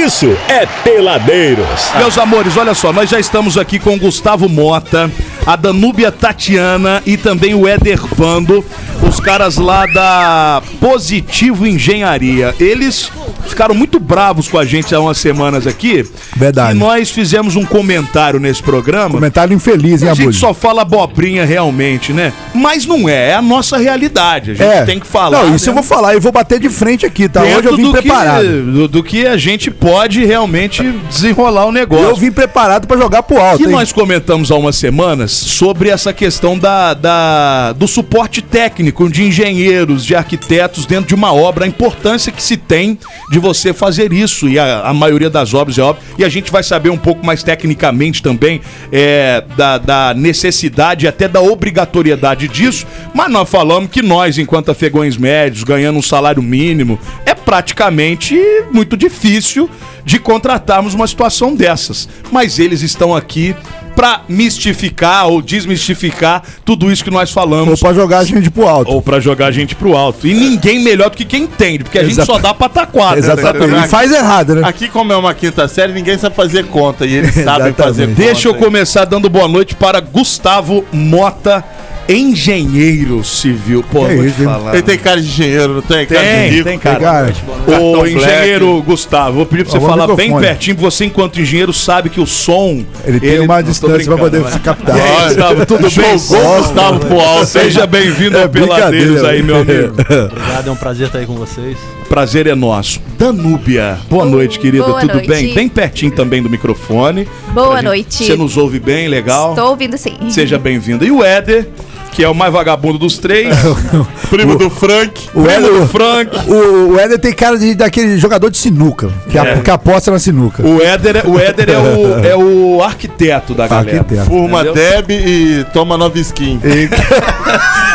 isso é Peladeiros. Meus amores, olha só, nós já estamos aqui com o Gustavo Mota, a Danúbia Tatiana e também o Éder Vando, os caras lá da Positivo Engenharia. Eles ficaram muito bravos com a gente há umas semanas aqui. Verdade. E nós fizemos um comentário nesse programa. Comentário infeliz, hein, A gente só fala abobrinha realmente, né? Mas não é, é a nossa realidade. A gente tem que falar. Não, isso eu né? vou falar e vou bater de frente aqui, tá? Hoje Dentro eu vim do preparado. Que, do, do que a gente pode realmente desenrolar o negócio. Eu vim preparado pra jogar pro alto, que hein? nós comentamos há umas semanas sobre essa questão da, da- do suporte técnico de engenheiros, de arquitetos dentro de uma obra, a importância que se tem de você fazer isso, e a, a maioria das obras é óbvio, e a gente vai saber um pouco mais tecnicamente também é, da, da necessidade até da obrigatoriedade disso, mas nós falamos que nós, enquanto afegões médios, ganhando um salário mínimo, é praticamente muito difícil de contratarmos uma situação dessas. Mas eles estão aqui pra mistificar ou desmistificar tudo isso que nós Ou falamos. pra jogar a gente pro alto. Ou pra jogar a gente pro alto. E ninguém melhor do que quem entende, porque a gente Exata- só dá pataquada. Exatamente. E faz errado, né? Aqui, como é uma quinta série, ninguém sabe fazer conta e eles sabem fazer conta. Deixa eu começar dando boa noite para Gustavo Mota, engenheiro civil. Pô, isso, hein? falar. Ele tem cara de engenheiro, não tem? Cara de Tem, rico. tem cara. Cara, Ô, Cartão engenheiro Gustavo, vou pedir pra você falar no bem microfone. pertinho, porque você, enquanto engosto sabe que o som. ele tem uma Não, tô distância pra poder se captar. Aí, Gustavo, tudo bem? Jogou o Gustavo pro alto. Seja bem-vindo É ao Peladeiros aí, meu amigo. Obrigado, é um prazer estar aí com vocês. Prazer é nosso. Danúbia, boa noite, querida. Boa Tudo noite. bem? Bem pertinho também do microfone. Boa noite. Você nos ouve bem, legal? Estou ouvindo sim. Seja bem-vindo. E o Éder, que é o mais vagabundo dos três. Primo do Frank. O primo do Éder, Frank. o, o Éder tem cara de, daquele jogador de sinuca, que, a- É. que aposta na sinuca. O Éder, o Éder é, o, é o arquiteto da galera. Arquiteto. Furma Entendeu? Deb e toma nova skin.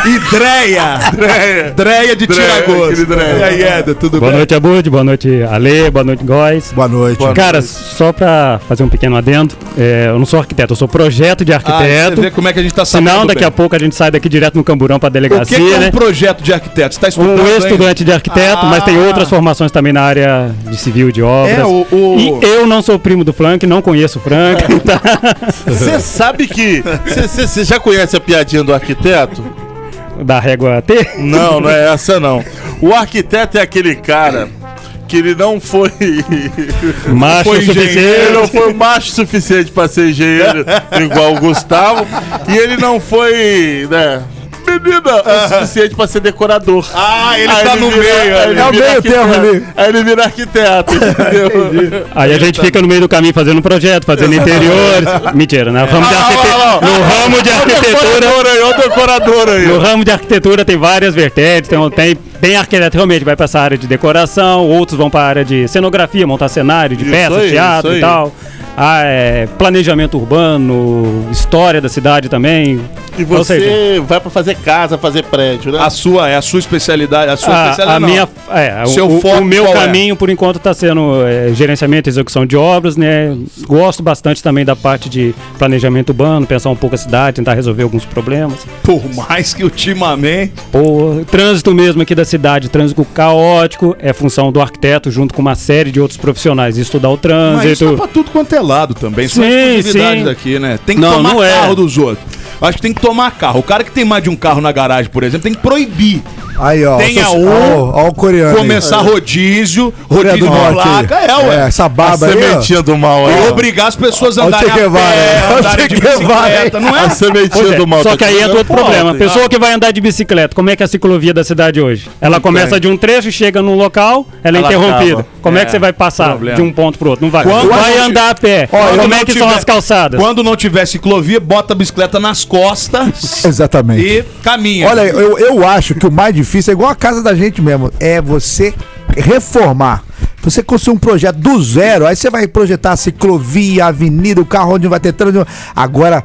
E Dreia. Dreia. Dreia de Tiragosto. E aí, Éder, tudo Boa bem? noite, Abud. Boa noite, Ale. Boa noite, Góis. Boa noite. Cara, só pra fazer um pequeno adendo, é, eu não sou arquiteto, eu sou projeto de Ah, você arquiteto. vê como é que a gente tá sabendo Senão, daqui bem. a pouco a gente sai daqui direto no Camburão pra O que, delegacia, que é um né? projeto de arquiteto? Você tá estudando Um estudante de arquiteto, mas tem Ah. outras formações também na área de civil de obras. É, o... o- E eu não sou primo do Frank, não conheço o Frank. tá? Você sabe que. Você já conhece a piadinha do arquiteto? da régua T. Não, não é essa não. O arquiteto é aquele cara que ele não foi. Macho Foi o Ele suficiente. não foi macho suficiente pra ser engenheiro igual o Gustavo. E ele não foi, né? Menina o suficiente pra ser decorador. Ah, ele Aí tá no vira- meio. aí ele É o vira meio termo ali. Aí ele vira arquiteto, entendeu? Aí a gente fica no meio do caminho fazendo projeto, fazendo interiores. Mentira, né? Ramo de Ah, arquite- lá, lá, lá. No ramo de Olha o arquitetura. decorador aí, olha o decorador aí. No ramo de arquitetura tem várias vertentes, tem, tem, tem arquiteto realmente vai para essa área de decoração, outros vão para a área de cenografia, montar cenário de Isso peças, aí, teatro e tal. Ah, é, planejamento urbano, história da cidade também. E você seja, vai pra fazer casa, fazer prédio, né? A sua, é a sua especialidade. A sua a, especialidade a não. minha, é, o- Seu o, foco o meu é? caminho por enquanto está sendo é, gerenciamento e execução de obras, né? Gosto bastante também da parte de planejamento urbano, pensar um pouco a cidade, tentar resolver alguns problemas. Por mais que ultimamente. O trânsito mesmo aqui da cidade, trânsito caótico, é função do arquiteto junto com uma série de outros profissionais, estudar o Mas isso é trânsito. pra tudo quanto é lado também. Sim, sim. daqui, né? Tem que Não, tomar não é. carro dos outros. Acho que tem que tomar carro. O cara que tem mais de um carro na garagem, por exemplo, tem que proibir. Aí, ó. Tenha um, ó, ó o coreano. aí. Começar rodízio, Coreia rodízio do de Norte aí. placa. É, ué. É, essa A barba aí, ó. sementinha do mal E aí. ó. obrigar as pessoas a andarem a pé, o andarem de bicicleta, não A é? sementinha Pois é, do mal. só que aí é comendo outro problema. tem. Pessoa que vai andar de bicicleta, como é que é a ciclovia da cidade hoje? Ela começa de um trecho, chega num local, ela é Ela interrompida. acaba. Como é, É, que você vai passar problema. de um ponto pro outro? Não vai. Quando vai não andar a pé. Como não é que são as calçadas? Quando não tiver ciclovia, bota a bicicleta nas costas Exatamente. e caminha. Olha, eu, eu acho que o mais difícil é igual a casa da gente mesmo. É você reformar. Você construir um projeto do zero, aí você vai projetar a ciclovia, a avenida, o carro onde vai ter trânsito. Agora,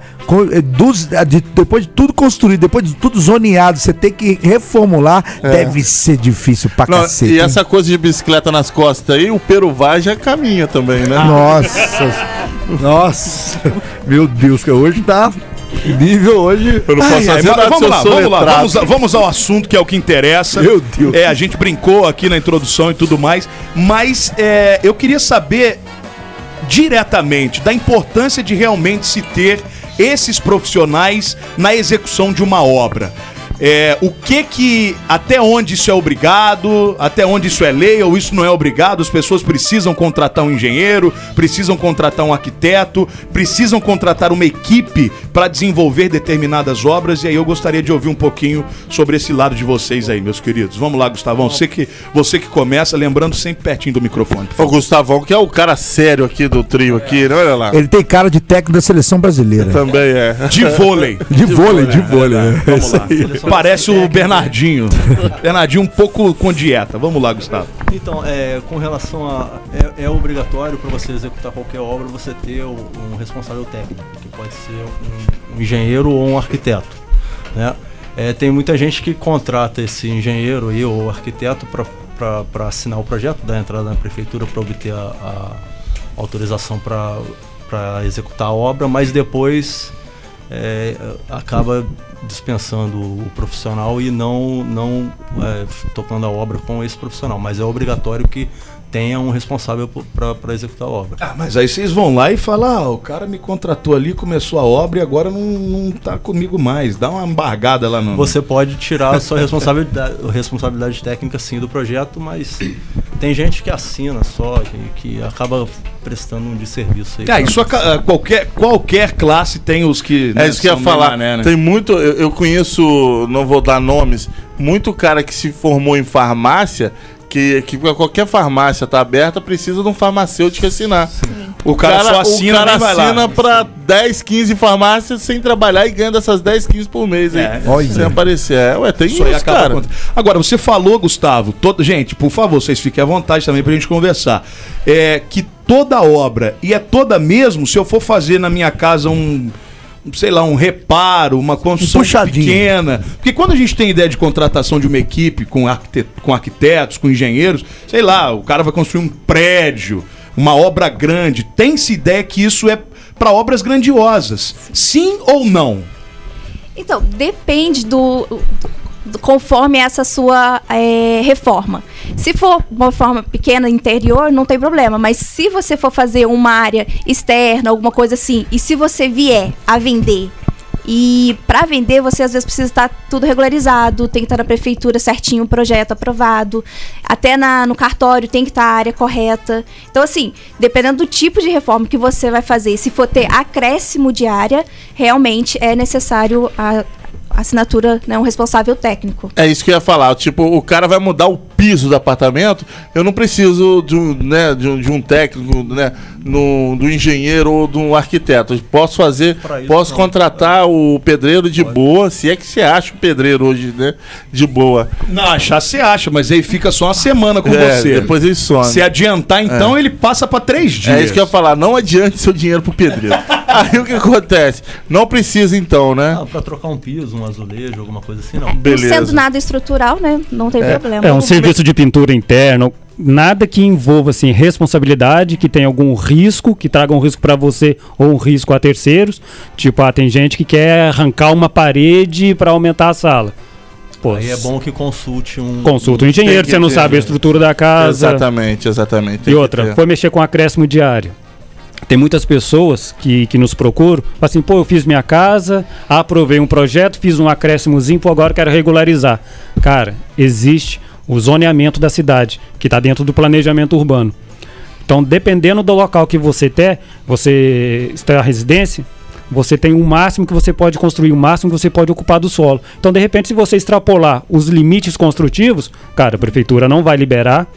eh, de- depois de tudo construído, depois de tudo zoneado, você tem que reformular. Deve ser difícil pra Não, cacete. e hein? essa coisa de bicicleta nas costas aí, o Peruvá já caminha também, né? Nossa. Nossa. Meu Deus, que hoje tá. Nível hoje. Eu não posso Ai, ai, fazer mas nada vamos, lá, vamos lá, vamos, vamos ao assunto que é o que interessa. Meu Deus. É, a gente brincou aqui na introdução e tudo mais, mas é, eu queria saber diretamente da importância de realmente se ter esses profissionais na execução de uma obra. É, o que que, até onde isso é obrigado, até onde isso é lei ou isso não é obrigado, as pessoas precisam contratar um engenheiro, precisam contratar um arquiteto, precisam contratar uma equipe para desenvolver determinadas obras, e aí eu gostaria de ouvir um pouquinho sobre esse lado de vocês aí, meus queridos. Vamos lá, Gustavão, você que, você que começa, lembrando sempre pertinho do microfone. O. Gustavão, que é o cara sério aqui do trio aqui, né? Olha lá. Ele tem cara de técnico da seleção brasileira. Também é. De vôlei. De vôlei, de vôlei. né? Vamos lá. Parece o Bernardinho. Bernardinho um pouco com dieta. Vamos lá, Gustavo. Então, é, com relação a. É, é obrigatório para você executar qualquer obra você ter um, responsável técnico, que pode ser um, um engenheiro ou um arquiteto. Né? É, tem muita gente que contrata esse engenheiro aí, ou arquiteto para assinar o projeto, dar entrada na prefeitura para obter a, a autorização para executar a obra, mas depois é, acaba dispensando o profissional e não, não é, tocando a obra com esse profissional. Mas é obrigatório que tenha um responsável para executar a obra. Ah, mas aí vocês vão lá e falam: ah, o cara me contratou ali, começou a obra e agora não, não tá comigo mais. Dá uma embargada lá no. Você pode tirar a sua responsabilidade, responsabilidade técnica sim do projeto, mas tem gente que assina só, que, que acaba prestando um desserviço aí. Ah, isso a ca- qualquer, qualquer classe tem os que. É isso que eu ia falar. mané, né? Tem muito. Eu, eu conheço, não vou dar nomes, muito cara que se formou em farmácia. Que, que qualquer farmácia tá aberta, precisa de um farmacêutico assinar. O cara, só assina, o cara nem vai lá. assina pra 10, 15 farmácias sem trabalhar e ganha dessas 10, 15 por mês aí. É. Olha. Sem aparecer. É, ué, tem Isso isso, aí cara. contra- Agora, você falou, Gustavo, todo... gente, por favor, vocês fiquem à vontade também pra gente conversar. É que toda obra, e é toda mesmo, se eu for fazer na minha casa um. Sei lá, um reparo, uma construção puxadinho. pequena. Porque quando a gente tem ideia de contratação de uma equipe com, arquite- com arquitetos, com engenheiros, sei lá, o cara vai construir um prédio, uma obra grande. Tem-se ideia que isso é para obras grandiosas. Sim ou não? Então, depende do- conforme essa sua é, reforma. Se for uma forma pequena, interior, não tem problema. Mas se você for fazer uma área externa, alguma coisa assim, e se você vier a vender e para vender, você às vezes precisa estar tudo regularizado, tem que estar na prefeitura certinho o projeto aprovado, até na, no cartório tem que estar a área correta. Então, assim, dependendo do tipo de reforma que você vai fazer, se for ter acréscimo de área, realmente é necessário a assinatura, né, um responsável técnico. É isso que eu ia falar. Tipo, o cara vai mudar o piso do apartamento. Eu não preciso de um, né, de um, de um técnico, né, no, do engenheiro ou um arquiteto. Posso fazer, isso, posso não. contratar o pedreiro de boa, se é que você acha o pedreiro hoje, né, de boa. Não, achar você acha, mas aí fica só uma semana com É, você. depois ele some. Se adiantar, então, ele passa pra três dias. É isso que eu ia falar. Não adiante seu dinheiro pro pedreiro. Aí o que acontece? Não precisa então, né? Ah, para trocar um piso, um azulejo, alguma coisa assim, não. Não Beleza. sendo nada estrutural, né, não tem problema. É um serviço de pintura interno, nada que envolva assim responsabilidade, que tenha algum risco, que traga um risco para você ou um risco a terceiros. Tipo, ah, tem gente que quer arrancar uma parede para aumentar a sala. Pô, Aí é bom que consulte um. Consulta o engenheiro, você não ter, sabe né? a estrutura da casa. Exatamente, exatamente. E outra, foi mexer com acréscimo diário. Tem muitas pessoas que, que nos procuram, falam assim, pô, eu fiz minha casa, aprovei um projeto, fiz um acréscimozinho, pô, agora eu quero regularizar. Cara, existe o zoneamento da cidade, que está dentro do planejamento urbano. Então, dependendo do local que você tem, você está na residência, você tem o máximo que você pode construir, o máximo que você pode ocupar do solo. Então, de repente, se você extrapolar os limites construtivos, cara, a prefeitura não vai liberar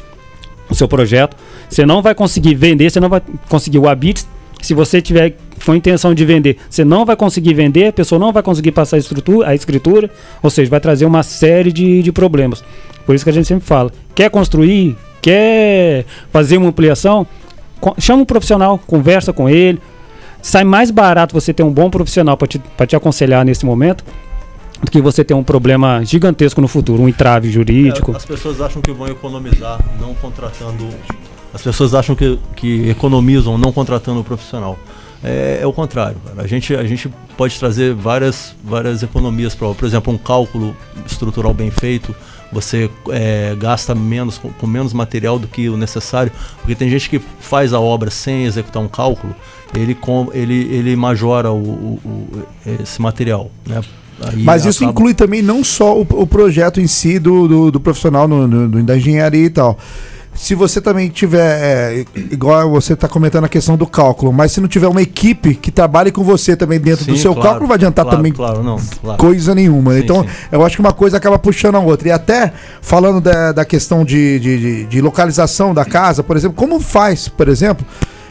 o seu projeto, você não vai conseguir vender, você não vai conseguir o habite. Se você tiver com intenção de vender, você não vai conseguir vender, a pessoa não vai conseguir passar a, estrutura, a escritura, ou seja, vai trazer uma série de, de problemas. Por isso que a gente sempre fala: quer construir, quer fazer uma ampliação, chama um profissional, conversa com ele. Sai mais barato você ter um bom profissional para te, te aconselhar nesse momento do que você ter um problema gigantesco no futuro, um entrave jurídico. É, as pessoas acham que vão economizar não contratando. As pessoas acham que, que economizam não contratando o profissional. é, é o contrário. cara. A gente, a gente pode trazer várias, várias economias para Por exemplo, um cálculo estrutural bem feito, você é, gasta menos com, com menos material do que o necessário, porque tem gente que faz a obra sem executar um cálculo, ele, com, ele, ele majora o, o- o- esse material. Né? Aí Mas isso acaba- inclui também não só o, o projeto em si do, do, do profissional no, no- da engenharia e tal. Se você também tiver, é, igual você está comentando a questão do cálculo, mas se não tiver uma equipe que trabalhe com você também dentro do Sim, seu claro, cálculo, não vai adiantar claro, também Claro, não. Coisa nenhuma. Sim, então, sim. eu acho que uma coisa acaba puxando a outra. E até falando da, da questão de, de, de- de localização da casa, por exemplo, como faz, por exemplo,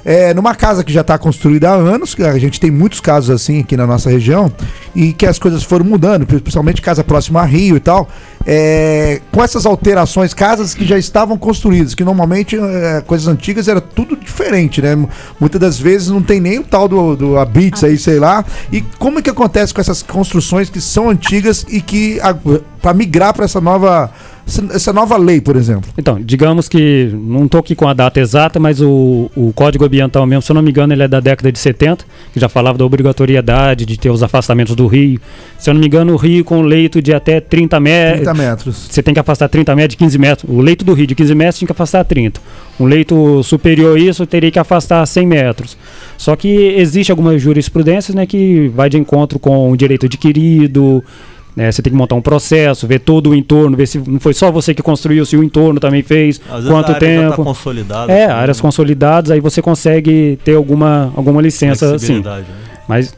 é, numa casa que já está construída há anos, a gente tem muitos casos assim aqui na nossa região, e que as coisas foram mudando, principalmente casa próxima a Rio e tal. é, com essas alterações, casas que já estavam construídas, que normalmente é, coisas antigas era tudo diferente, né? Muitas das vezes não tem nem o tal do, do Abits aí, sei lá. E como é que acontece com essas construções que são antigas e que para migrar para essa nova essa- nova lei, por exemplo? Então, digamos que, não estou aqui com a data exata, mas o, o Código Ambiental mesmo, se eu não me engano, ele é da década de 70, que já falava da obrigatoriedade de ter os afastamentos do rio. Se eu não me engano, o rio com leito de até 30 metros. 30 metros. Você tem que afastar 30 metros de 15 metros. O leito do rio de 15 metros tinha que afastar 30. Um leito superior a isso teria que afastar 100 metros. Só que existe algumas jurisprudências né, que vai de encontro com o direito adquirido. Né, você tem que montar um processo, ver todo o entorno, ver se não foi só você que construiu, se o entorno também fez, Às vezes quanto a área já tá tempo. consolidada. é, assim, áreas né? consolidadas, aí você consegue ter alguma, alguma licença, sim. Né? Mas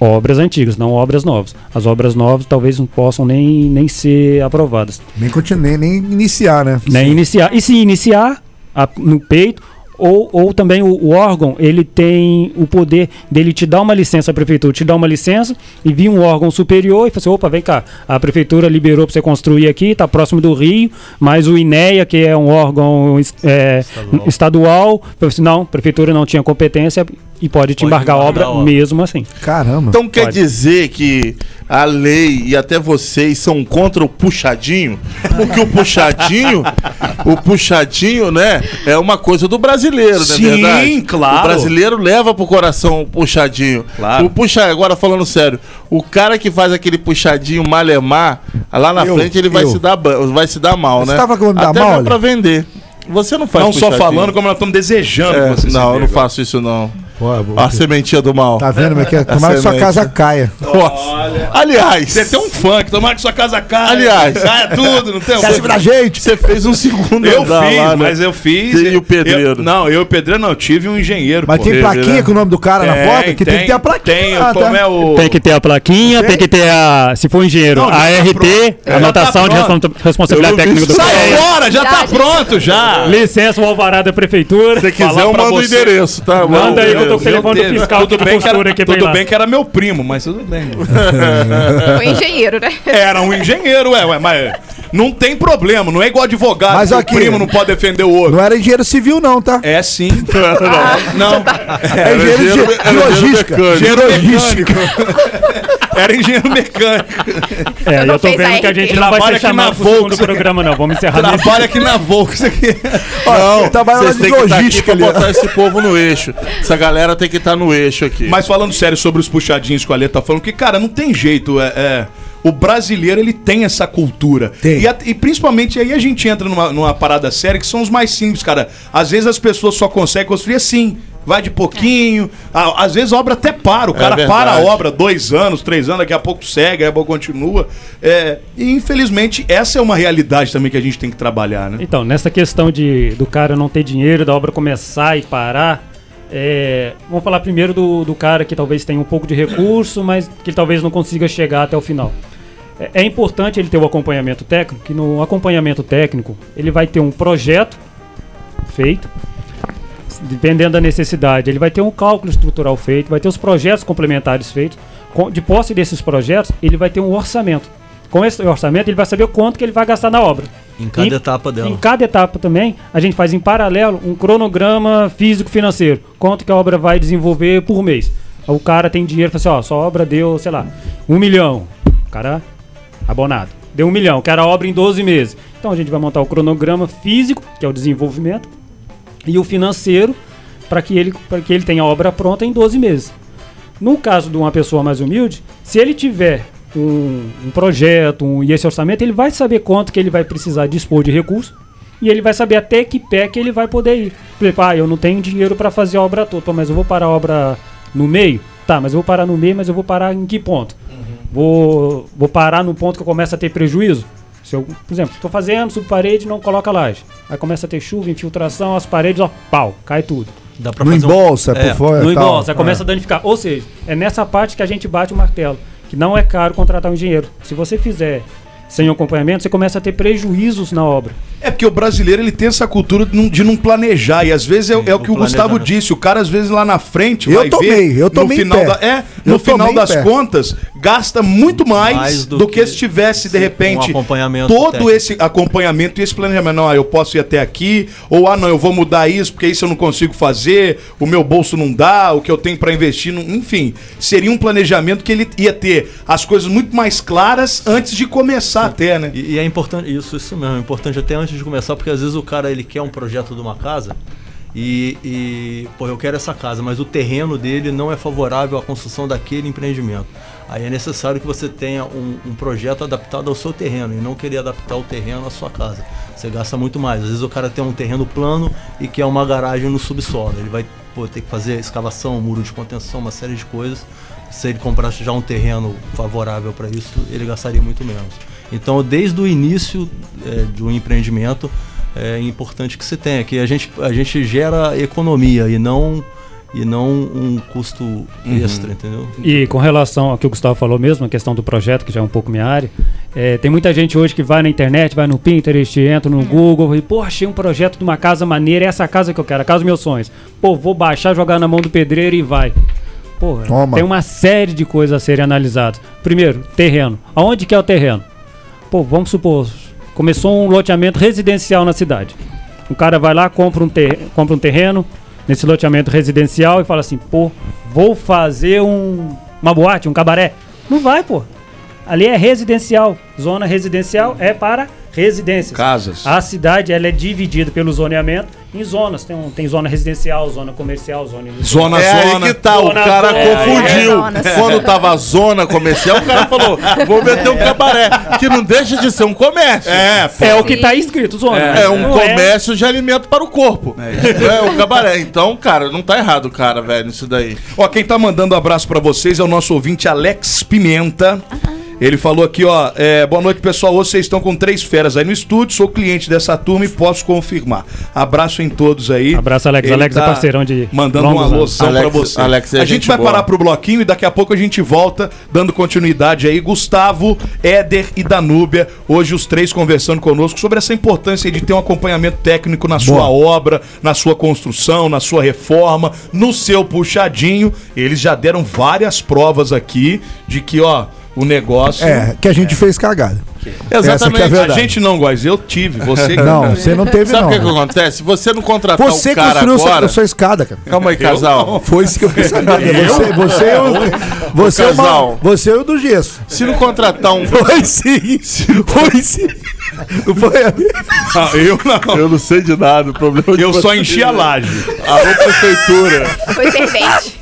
obras antigas, não obras novas. As obras novas talvez não possam nem, nem ser aprovadas. Nem continuar, nem iniciar, né? Nem iniciar. E se iniciar a- no peito, ou, ou também o, o órgão, ele tem o poder dele te dar uma licença, a prefeitura te dá uma licença e vir um órgão superior e falar assim, opa, vem cá, a prefeitura liberou para você construir aqui, está próximo do Rio, mas o INEA, que é um órgão é, Estadual. estadual, falou assim, não, a prefeitura não tinha competência e pode te Pode embargar a obra a obra. mesmo assim. Caramba. Então quer Pode. dizer que a lei e até vocês são contra o puxadinho? Porque o puxadinho, o puxadinho, né, é uma coisa do brasileiro, não é Sim, verdade? claro. O brasileiro leva pro coração o puxadinho. Claro. O puxa, agora falando sério, o cara que faz aquele puxadinho malemar, lá na Eu, frente ele vai eu. se dar vai se dar mal, Você né? tava falando dar até mal, pra vender. Você não faz Não só falando, como nós estamos desejando É, que você se não, eu não faço isso não. Pô, A sementinha do mal. Tá vendo como é que é? Tomara que sua casa caia. Nossa. Aliás, Você tem um funk, tomara que sua casa caia. Aliás. caia tudo, não tem um se virar gente? Você fez um segundo Eu andar fiz, lá, né? mas eu fiz. E o pedreiro? Eu- não, eu e o pedreiro não, eu tive um engenheiro. Mas pô. tem plaquinha né? com o nome do cara na Tem, foto? Que tem, que ter a plaquinha. Tem, tá? é o. Tem que ter a plaquinha, tem que ter a. Se for engenheiro, Não, a tá RT, Já anotação tá de responsabilidade técnica do isso. Sai fora, já tá pronto já. Licença, o alvará da prefeitura. Se quiser, eu mando o você. endereço, tá? Manda aí tô com o telefone do fiscal de bem que era, aqui tudo lá. bem que era meu primo, mas tudo bem. Foi engenheiro, né? Era um engenheiro, ué, ué, mas não tem problema, não é igual advogado, Mas que aqui- o primo não pode defender o outro. Não era engenheiro civil, não, tá? É sim. Não, É engenheiro de, engenheiro- de logística. engenheiro logística. Era engenheiro mecânico. É, Eu eu não tô vendo a que a gente não vai Trabalha ser aqui na chamado pro programa, não. Vamos encerrar nesse. Trabalha aqui na Volks aqui. Ó, trabalha de aqui logística ali. botar esse povo no eixo. Essa galera tem que estar no eixo aqui. Mas falando sério sobre os puxadinhos que o Alê tá falando, que, cara, não tem jeito. É, é, o brasileiro, ele tem essa cultura. Tem. E, a- e principalmente aí a gente entra numa, numa parada séria que são os mais simples, cara. Às vezes as pessoas só conseguem construir assim. Vai de pouquinho. Às vezes a obra até para. O cara verdade. para a obra dois anos, três anos, daqui a pouco segue, daqui a pouco continua. É, e infelizmente essa é uma realidade também que a gente tem que trabalhar, né? Então, nessa questão de do cara não ter dinheiro, da obra começar e parar, é, vamos falar primeiro do, do cara que talvez tenha um pouco de recurso, mas que talvez não consiga chegar até o final. É, é importante ele ter o acompanhamento técnico, que no acompanhamento técnico ele vai ter um projeto feito, dependendo da necessidade, ele vai ter um cálculo estrutural feito, vai ter os projetos complementares feitos. De posse desses projetos, ele vai ter um orçamento. Com esse orçamento, ele vai saber quanto que ele vai gastar na obra. Em cada Em- etapa dela. Em cada etapa também, a gente faz em paralelo um cronograma físico-financeiro. Quanto que a obra vai desenvolver por mês. O cara tem dinheiro, fala assim, ó, sua obra deu, sei lá, um milhão. O cara, abonado. Deu um milhão, quero a obra em 12 meses. Então a gente vai montar o cronograma físico, que é o desenvolvimento, e o financeiro, para que, ele, que ele tenha a obra pronta em 12 meses. No caso de uma pessoa mais humilde, se ele tiver um, um projeto um, e esse orçamento, ele vai saber quanto que ele vai precisar dispor de recurso e ele vai saber até que pé que ele vai poder ir. Por exemplo, ah, eu não tenho dinheiro para fazer a obra toda, mas eu vou parar a obra no meio? Tá, mas eu vou parar no meio, mas eu vou parar em que ponto? Vou, vou parar no ponto que eu começo a ter prejuízo? Se eu, por exemplo, estou fazendo subparede não coloca laje. Aí começa a ter chuva, infiltração, as paredes, ó, pau, cai tudo. Dá pra No fazer um- embolsa, É, por fora. No tal. embolsa, aí começa a danificar. Ou seja, é nessa parte que a gente bate o martelo. Que não é caro contratar um engenheiro. Se você fizer sem o acompanhamento, você começa a ter prejuízos na obra. É porque o brasileiro ele tem essa cultura de não, de não planejar. E às vezes é, Sim, é o que o Gustavo disse. O cara, às vezes, lá na frente, Eu vai tomei, ver. eu tomei no final da, É, Eu no final tomei em das pé. contas, gasta muito mais, Mais do, do que, que se tivesse, de um repente, acompanhamento todo técnico. esse acompanhamento e esse planejamento. Não, ah, eu posso ir até aqui, ou ah, não, eu vou mudar isso, porque isso eu não consigo fazer, o meu bolso não dá, o que eu tenho para investir, não... enfim. Seria um planejamento que ele ia ter as coisas muito mais claras antes de começar até, né? E, e é importante, isso, isso mesmo, é importante até antes de começar, porque às vezes o cara ele quer um projeto de uma casa e, e pô, eu quero essa casa, mas o terreno dele não é favorável à construção daquele empreendimento. Aí é necessário que você tenha um, um projeto adaptado ao seu terreno e não querer adaptar o terreno à sua casa. Você gasta muito mais. Às vezes o cara tem um terreno plano e quer uma garagem no subsolo. Ele vai pô, ter que fazer escavação, muro de contenção, uma série de coisas. Se ele comprasse já um terreno favorável para isso, ele gastaria muito menos. Então, desde o início é, de um empreendimento, é importante que você tenha, que a gente, a gente gera economia e não, e não um custo extra, entendeu? E com relação ao que o Gustavo falou mesmo, a questão do projeto, que já é um pouco minha área, é, tem muita gente hoje que vai na internet, vai no Pinterest, entra no Google e, pô, achei um projeto de uma casa maneira, é essa casa que eu quero, a casa dos meus sonhos. Pô, vou baixar, jogar na mão do pedreiro e vai. Pô, Toma. tem uma série de coisas a serem analisadas. Primeiro, terreno. Aonde que é o terreno? Pô, vamos supor, começou um loteamento residencial na cidade. O cara vai lá, compra um, compra um terreno nesse loteamento residencial e fala assim, pô, vou fazer um, uma boate, um cabaré. Não vai, pô. Ali é residencial. Zona residencial é para residências. Casas. A cidade ela é dividida pelo zoneamento em zonas. Tem, um, tem zona residencial, zona comercial, zona industrial. Zona, é zona. aí que tá, o Zona cara zona. confundiu. É, zonas. Quando tava a zona comercial, o cara falou: vou meter um cabaré, que não deixa de ser um comércio. É, pô. É o que tá escrito, zona. É um Não comércio de alimento para o corpo. É, o cabaré. Então, cara, não tá errado, cara, velho, isso daí. Ó, quem tá mandando um abraço pra vocês é o nosso ouvinte Alex Pimenta. Ele falou aqui, ó, é, boa noite pessoal, hoje vocês estão com três feras aí no estúdio, sou cliente dessa turma e posso confirmar. Abraço em todos aí. Abraço, Alex. Ele Alex é parceirão de Mandando um alôzão pra você. Alex é a gente gente vai boa. parar pro bloquinho e daqui a pouco a gente volta dando continuidade aí. Gustavo, Éder e Danúbia, hoje os três conversando conosco sobre essa importância de ter um acompanhamento técnico na sua obra, na sua construção, na sua reforma, no seu puxadinho. Eles já deram várias provas aqui de que, ó, o negócio. É, que a gente fez cagada. Que é a a gente não, Góis, eu tive, você Não, você não teve, Sabe não. o que, que acontece? Se você não contratar Você o cara construiu sua- agora. a sua escada, cara. Calma aí, casal. Foi isso que eu quis saber. Você, você, é o- você, é uma- casal. você é o do gesso. Se não contratar um. Foi sim. Foi sim. Não foi? Ah, eu não. Eu não sei de nada, o problema de Eu só enchi a laje. Alô, prefeitura. Foi servente.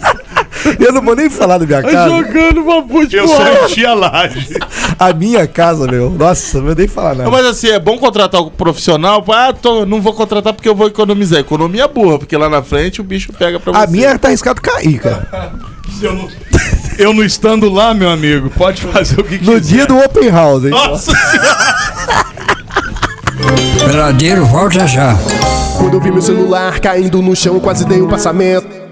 Eu não vou nem falar da minha casa. Jogando uma puta Eu só enchi a laje. A minha casa, meu. Nossa, não vou nem falar nada. Mas assim, é bom contratar um profissional. Ah, tô, não vou contratar porque eu vou economizar. Economia burra, porque lá na frente o bicho pega pra você. A minha tá arriscado cair, cara. Eu não, eu não estando lá, meu amigo, pode fazer o que No quiser. dia do open house, hein? Nossa senhora! Peladeiro, volta já. Quando eu vi meu celular caindo no chão, quase dei um passamento.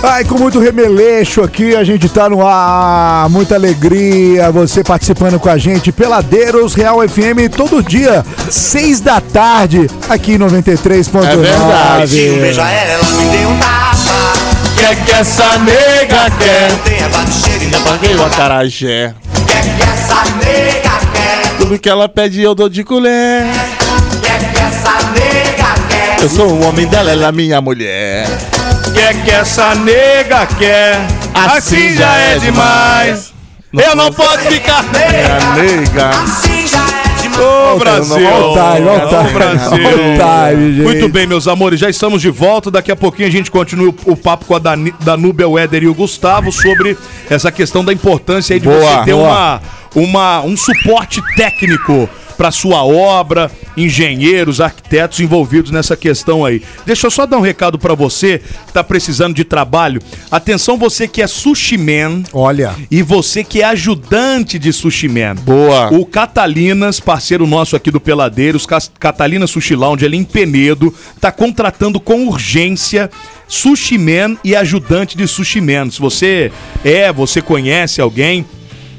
Ai, com muito remeleixo aqui, a gente tá no ar, muita alegria, você participando com a gente, Peladeiros Real FM, todo dia, seis da tarde, aqui em 93.9. É verdade. Um beijo a ela, ela me deu um tapa. Quer que essa nega quer? Ainda Paguei o acarajé. Quer que essa nega quer? Tudo que ela pede eu dou de colher. Quer que essa nega quer? Eu sou o homem dela, ela é minha mulher. Quer que essa nega quer? Assim já é demais. Eu não posso ficar. Minha nega. Assim já é demais. Ô, Brasil! O. Brasil! Muito bem, meus amores, já estamos de volta. Daqui a pouquinho a gente continua o, o papo com a Dani, Danúbia, o Éder e o Gustavo sobre essa questão da importância aí de Boa, você ter boa. uma, uma, um suporte técnico para sua obra, engenheiros, arquitetos envolvidos nessa questão aí. Deixa eu só dar um recado para você que tá precisando de trabalho. Atenção você que é sushi man, Olha, e você que é ajudante de Sushi Man. Boa. O Catalinas, parceiro nosso aqui do Peladeiros, Catalina Sushi Lounge, ali em Penedo, tá contratando com urgência Sushi Man e ajudante de Sushi Man. Se você é, você conhece alguém,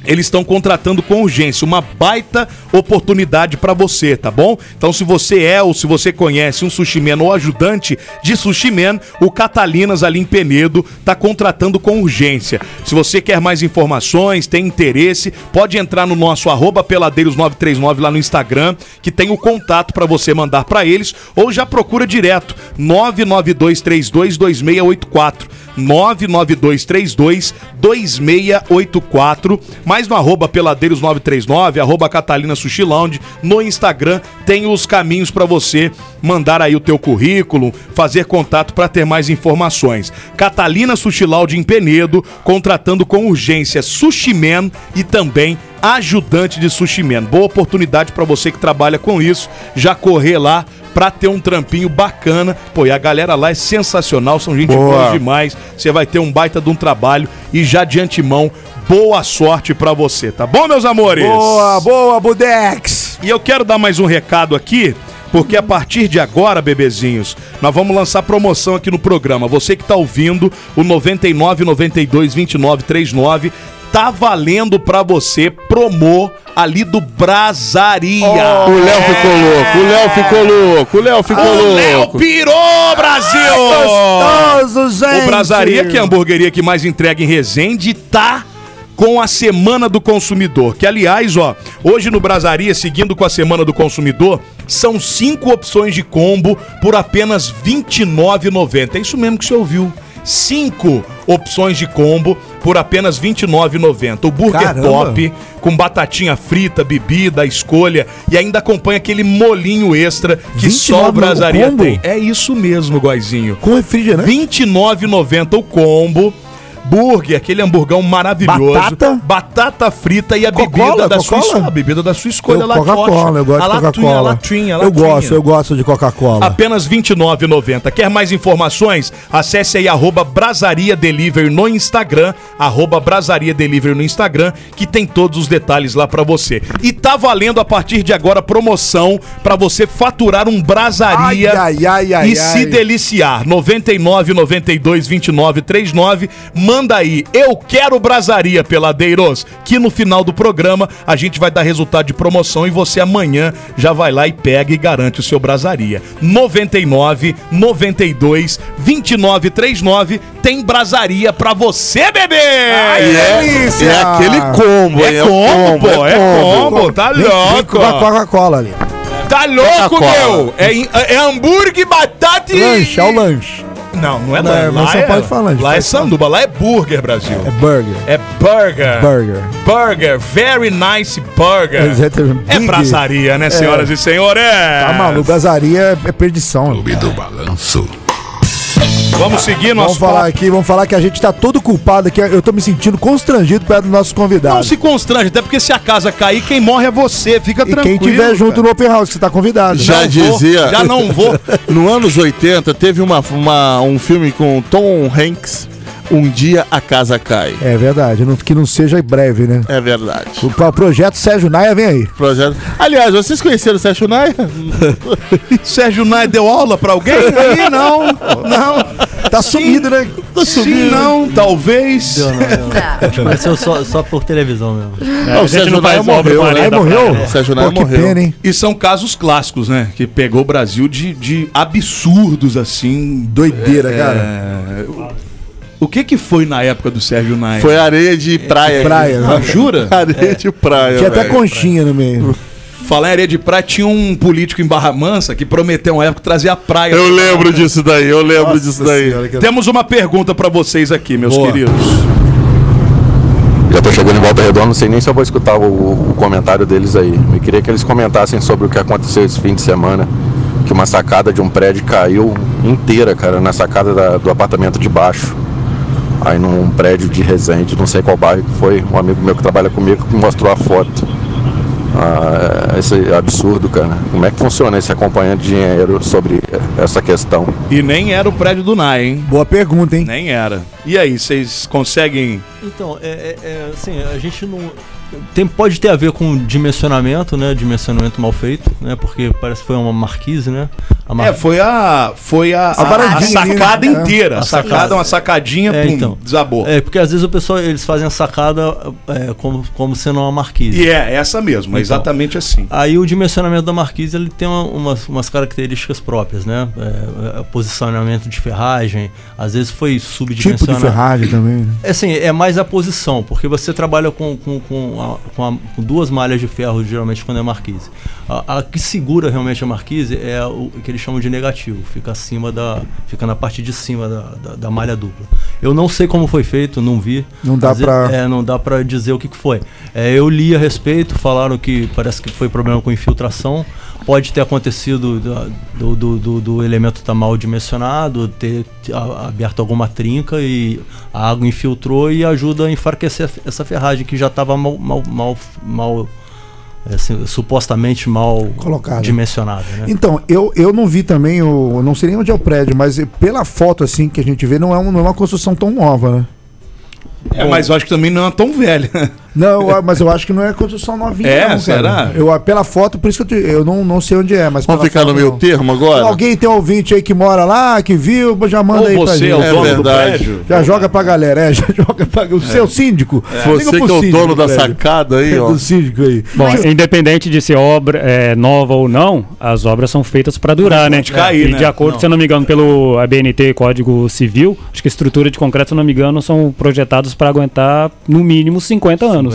eles estão contratando com urgência, uma baita oportunidade para você, tá bom? Então, se você é ou se você conhece um sushi man ou ajudante de sushi man, o Catalinas ali em Penedo tá contratando com urgência. Se você quer mais informações, tem interesse, pode entrar no nosso arroba peladeiros939 lá no Instagram, que tem o contato para você mandar para eles, ou já procura direto 992322684. 99232 2684, mais no arroba peladeiros 939, arroba Catalina Sushi Lounge, no Instagram tem os caminhos para você mandar aí o teu currículo, fazer contato para ter mais informações. Catalina Sushi Lounge em Penedo, contratando com urgência Sushi Man e também ajudante de Sushi Man. Boa oportunidade para você que trabalha com isso, já correr lá pra ter um trampinho bacana. Pô, e a galera lá é sensacional, são gente boa demais. Você vai ter um baita de um trabalho e já de antemão, boa sorte pra você, tá bom, meus amores? boa, boa, Budex. E eu quero dar mais um recado aqui, porque a partir de agora, bebezinhos, nós vamos lançar promoção aqui no programa. Você que tá ouvindo o 99 92 29 39 tá valendo pra você promo ali do Brasaria. O Léo ficou louco, o Léo ficou louco, o Léo ficou O Léo louco. pirou, Brasil! Gostoso, gente. O Brasaria, que é a hamburgueria que mais entrega em Resende, tá com a Semana do Consumidor. Que, aliás, ó, hoje no Brasaria, seguindo com a Semana do Consumidor, são cinco opções de combo por apenas R$ 29,90. É isso mesmo que você ouviu. Cinco opções de combo por apenas R$ 29,90. O burger Caramba. top, com batatinha frita, bebida, escolha, e ainda acompanha aquele molinho extra que só 29 o Brasaria tem. É isso mesmo, Goizinho. Com refrigerante. R$ 29,90 o combo. Burger, aquele hamburgão maravilhoso. Batata? Batata frita e a bebida da sua escolha. A bebida da sua escolha, Eu, lá Coca-Cola, eu gosto a de Coca-Cola. Eu gosto, eu gosto de Coca-Cola. Apenas R$ 29,90. Quer mais informações? Acesse aí arroba Brasaria Delivery no Instagram, arroba Brasaria Delivery no Instagram, que tem todos os detalhes lá pra você. E tá valendo a partir de agora promoção pra você faturar um Brasaria Ai, ai, ai, e se deliciar. 99 92 29 39. Manda aí, eu quero Brasaria, peladeiros, que no final do programa a gente vai dar resultado de promoção e você amanhã já vai lá e pega e garante o seu Brasaria. 99 92 29 39 tem Brasaria pra você, bebê! E é, delícia! é aquele combo, É hein? combo, pô, é combo, tá Vem- vem louco. com a Coca-Cola ali. Tá louco, meu! É, é hambúrguer, batata e... Lanche, é o lanche. Não, não é Não, lá. mas Lá só é, pode falar, lá é sanduba, lá é burger, Brasil. É burger. É burger. Burger. Burger, very nice burger. Exatamente. É Big. braçaria, né, senhoras e senhores? Tá maluco, gazaria é- é perdição. do balanço. Vamos seguir Vamos nosso falar papo. aqui, vamos falar que a gente tá todo culpado aqui. Eu tô me sentindo constrangido perto dos nossos Não convidados. se constrange, até porque se a casa cair, quem morre é você. Fica E tranquilo. quem tiver junto cara. no Open House, que você tá convidado. Já Não vou, dizia. já não vou. No anos 80, teve uma, uma- um filme com Tom Hanks, Um Dia a Casa Cai. É verdade, não- que não seja breve, né? É verdade. O, pro- projeto Sérgio Naia vem aí. Projeto. Aliás, vocês conheceram o Sérgio Naia? Sérgio Nai deu aula pra alguém? Aí não, não. Tá sumido, né? Sim, não, talvez. Deu, não, deu. Gente conheceu só, só por televisão mesmo. É, Não, o gente Sérgio não faz Naia morreu, da morreu? O Sérgio Naia morreu. pena, hein? E são casos clássicos, né? Que pegou o Brasil de, de absurdos, assim. Doideira, cara. É, O que que foi na época do Sérgio Naia? Foi areia de praia. Praia, Ah, né? jura? Areia de praia. Tinha até conchinha no meio. Falar em areia de praia, tinha um político em Barra Mansa que prometeu uma época trazer a praia. Eu lembro disso daí, eu lembro disso daí. Senhora, que- Temos uma pergunta pra vocês aqui, meus Boa. queridos. Já tô chegando em Volta Redonda, não sei nem se eu vou escutar o, o comentário deles aí. Eu queria que eles comentassem sobre o que aconteceu esse fim de semana. Que uma sacada de um prédio caiu inteira, cara, na sacada da- do apartamento de baixo. Aí num prédio de Resende, não sei qual bairro que foi, um amigo meu que trabalha comigo que mostrou a foto. Ah, esse absurdo, cara. Como é que funciona esse acompanhante de engenheiro sobre essa questão? E nem era o prédio do Nai, hein? Boa pergunta, hein? Nem era. E aí, vocês conseguem. Então, é, é- é, assim, a gente não. Tem, pode ter a ver com dimensionamento, né? Dimensionamento mal feito, né? Porque parece que foi uma marquise, né? A mar- É, foi a. Foi a, a, a sacada né? inteira. A A sacada, sacada. uma sacadinha, É, pum, então. desabou. É, porque às vezes o pessoal eles fazem a sacada é, como, como sendo uma marquise. E é essa mesmo, é Então. exatamente assim. Aí o dimensionamento da marquise ele tem uma- umas, umas características próprias, né? É, é, posicionamento de ferragem, às vezes foi Tipo subdimensionado. de ferragem também. né? É assim, é mais a posição, porque você trabalha com, com, com, a- com a- com duas malhas de ferro, geralmente, quando é marquise. A, a que segura realmente a marquise é o que eles chamam de negativo, fica acima da. fica na parte de cima da, da, da malha dupla. Eu não sei como foi feito, não vi. Não dá ve- pra- É, não dá pra dizer o que, que foi. É, eu li a respeito, falaram que parece que foi problema com infiltração. Pode ter acontecido do, do, do, do elemento estar mal dimensionado, ter aberto alguma trinca e a água infiltrou e ajuda a enfraquecer essa ferragem que já estava mal, mal, mal, mal é, assim, supostamente mal Colocada. dimensionada. Né? Então, eu, eu não vi também, o, eu não sei nem onde é o prédio, mas pela foto assim que a gente vê, não é, um- não é uma construção tão nova, né? É, mas eu acho que também não é tão velha. Não, eu- mas eu acho que não é construção novinha, É, não, será? Eu, pela foto, por isso que eu, te- eu não, não sei onde é, mas Vamos ficar no foto, meio não. termo agora? Alguém tem um ouvinte aí que mora lá, que viu, já manda Ou aí pra você gente. é o É dono do verdade. prédio. Já joga pra galera, é, já joga pra o seu síndico. Liga Você que é o síndico dono do da sacada aí, ó. Do síndico aí. Bom, independente de ser obra é, nova ou não, as obras são feitas para durar, né? cair, e né? de acordo, Não. se eu não me engano, pelo ABNT Código Civil, acho que estrutura de concreto, se eu não me engano, são projetados para aguentar no mínimo 50 anos.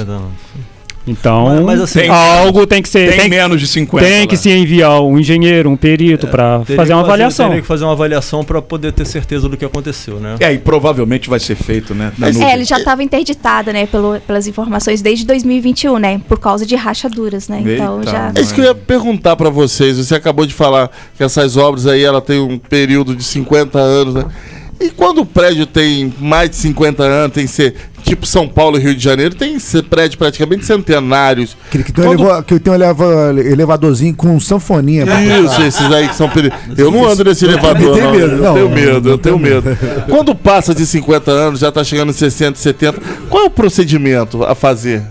Então, Mas- mas assim- algo tem que ser. Tem, Tem, menos de 50. tem que se enviar um engenheiro, um perito para Teria fazer uma avaliação. Teria que fazer uma avaliação para poder ter certeza do que aconteceu, né? É, e provavelmente vai ser feito, né? na É, nuvem. ele já estava interditada, né, pelo- pelas informações desde 2021, né, por causa de rachaduras, né? Então Eita, já É isso que eu ia perguntar pra vocês. Você acabou de falar que essas obras aí ela tem um período de 50 anos, né? E quando o prédio tem mais de 50 anos, tem que ser tipo São Paulo e Rio de Janeiro, tem esse prédio praticamente centenários. Aquele que tem, um Quando- eleva- que tem um eleva- elevadorzinho com sanfoninha. Isso, esses aí que são perigos. Eu não ando nesse elevador, não. medo, Eu não. tenho medo, eu tenho medo. Quando passa de 50 anos, já tá chegando em 60, 70, qual é o procedimento a fazer?